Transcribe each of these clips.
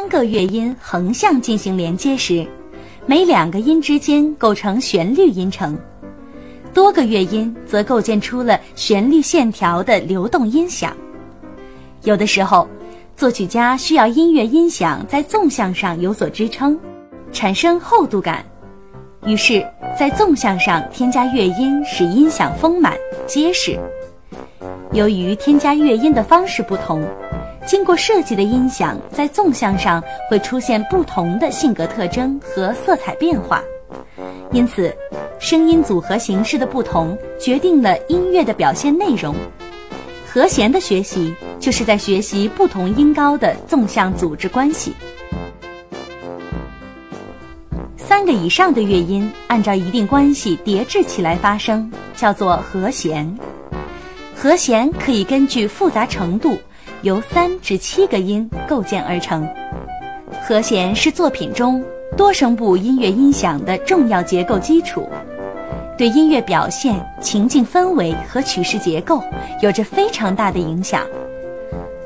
三个乐音横向进行连接时，每两个音之间构成旋律音程；多个乐音则构建出了旋律线条的流动音响。有的时候，作曲家需要音乐音响在纵向上有所支撑，产生厚度感，于是，在纵向上添加乐音，使音响丰满结实。由于添加乐音的方式不同，经过设计的音响在纵向上会出现不同的性格特征和色彩变化，因此，声音组合形式的不同决定了音乐的表现内容。和弦的学习就是在学习不同音高的纵向组织关系。三个以上的乐音按照一定关系叠制起来发声，叫做和弦。和弦可以根据复杂程度，由三至七个音构建而成。和弦是作品中多声部音乐音响的重要结构基础，对音乐表现、情境氛围和曲式结构有着非常大的影响。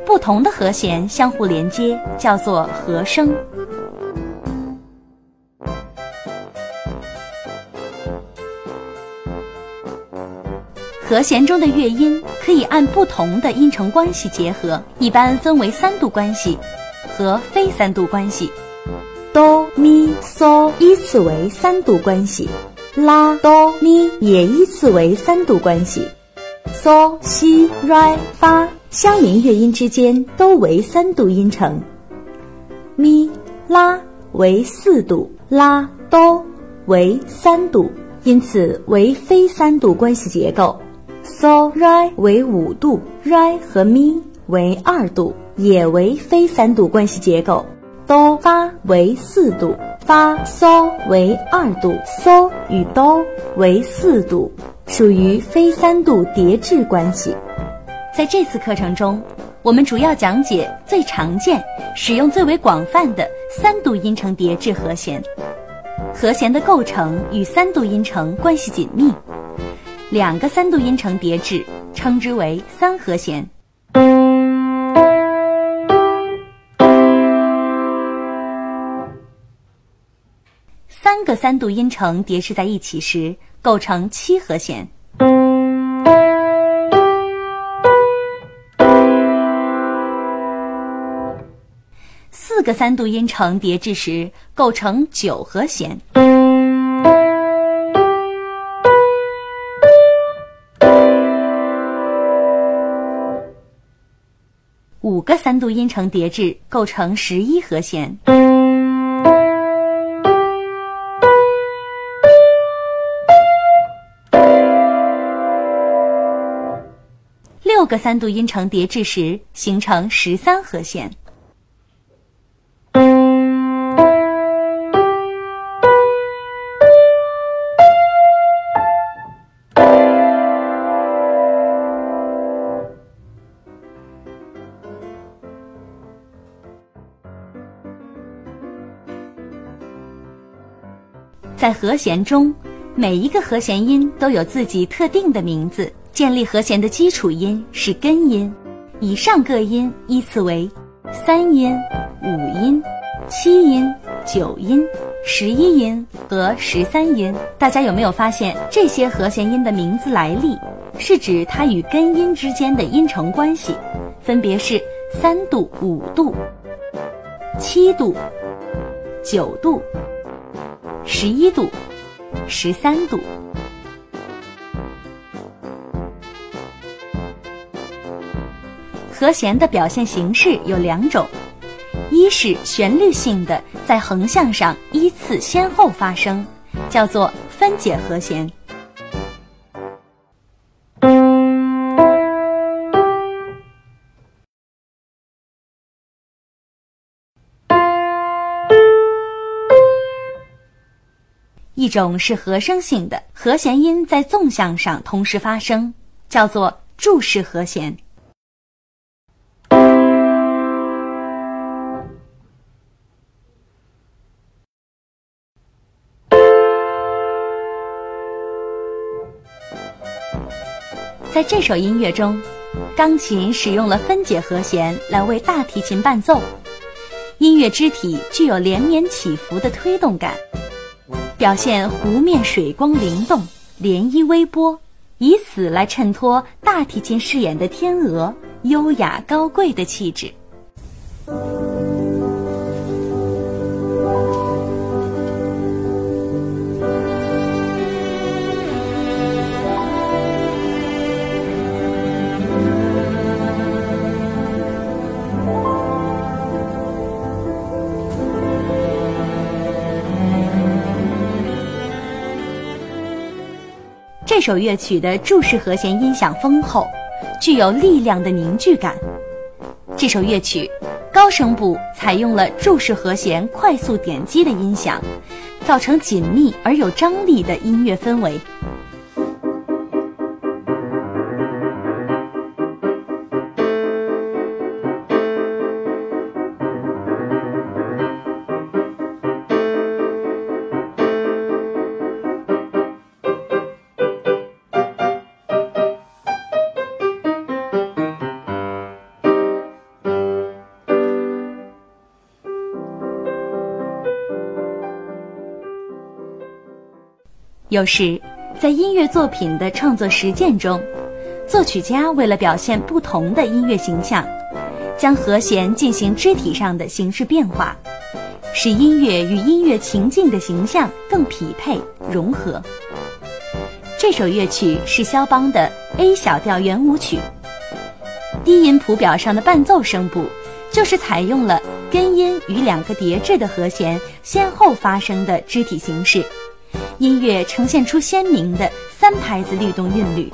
不同的和弦相互连接，叫做和声。和弦中的乐音可以按不同的音程关系结合，一般分为三度关系和非三度关系。哆咪嗦依次为三度关系，拉哆咪也依次为三度关系，嗦西来发相邻乐音之间都为三度音程，咪拉为四度，拉哆为三度，因此为非三度关系结构。So re 为五度，re 和咪为二度，也为非三度关系结构。哆发为四度，发 so 为二度，so 与哆为四度，属于非三度叠置关系。在这次课程中，我们主要讲解最常见、使用最为广泛的三度音程叠置和弦。和弦的构成与三度音程关系紧密。两个三度音程叠制，称之为三和弦。三个三度音程叠制在一起时，构成七和弦。四个三度音程叠制时，构成九和弦。五个三度音程叠制构成十一和弦，六个三度音程叠制时形成十三和弦。在和弦中，每一个和弦音都有自己特定的名字。建立和弦的基础音是根音，以上各音依次为三音、五音、七音、九音、十一音和十三音。大家有没有发现，这些和弦音的名字来历是指它与根音之间的音程关系，分别是三度、五度、七度、九度。十一度，十三度。和弦的表现形式有两种，一是旋律性的，在横向上依次先后发生，叫做分解和弦。一种是和声性的，和弦音在纵向上同时发生，叫做柱式和弦。在这首音乐中，钢琴使用了分解和弦来为大提琴伴奏。音乐肢体具有连绵起伏的推动感，表现湖面水光灵动、涟漪微波，以此来衬托大提琴饰演的天鹅优雅高贵的气质。这首乐曲的柱式和弦音响丰厚，具有力量的凝聚感。这首乐曲高声部采用了柱式和弦快速点击的音响，造成紧密而有张力的音乐氛围。有时，在音乐作品的创作实践中，作曲家为了表现不同的音乐形象，将和弦进行肢体上的形式变化，使音乐与音乐情境的形象更匹配融合。这首乐曲是肖邦的 A 小调圆舞曲，低音谱表上的伴奏声部就是采用了根音与两个叠置的和弦先后发生的肢体形式。音乐呈现出鲜明的三拍子律动韵律。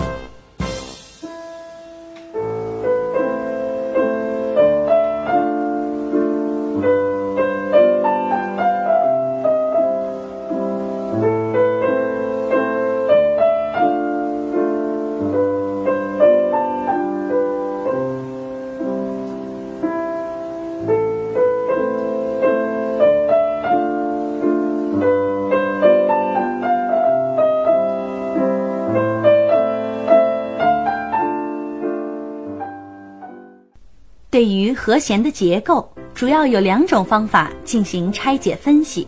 对于和弦的结构，主要有两种方法进行拆解分析。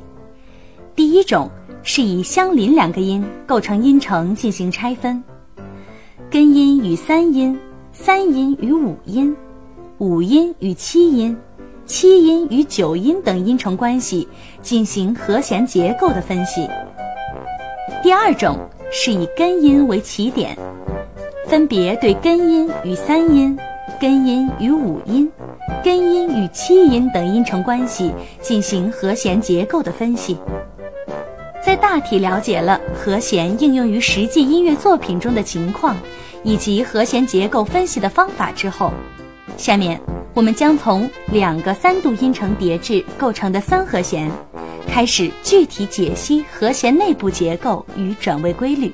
第一种是以相邻两个音构成音程进行拆分，根音与三音，三音与五音，五音与七音，七音与九音等音程关系进行和弦结构的分析。第二种是以根音为起点，分别对根音与三音。根音与五音、根音与七音等音程关系进行和弦结构的分析。在大体了解了和弦应用于实际音乐作品中的情况，以及和弦结构分析的方法之后，下面我们将从两个三度音程叠置构成的三和弦，开始具体解析和弦内部结构与转位规律。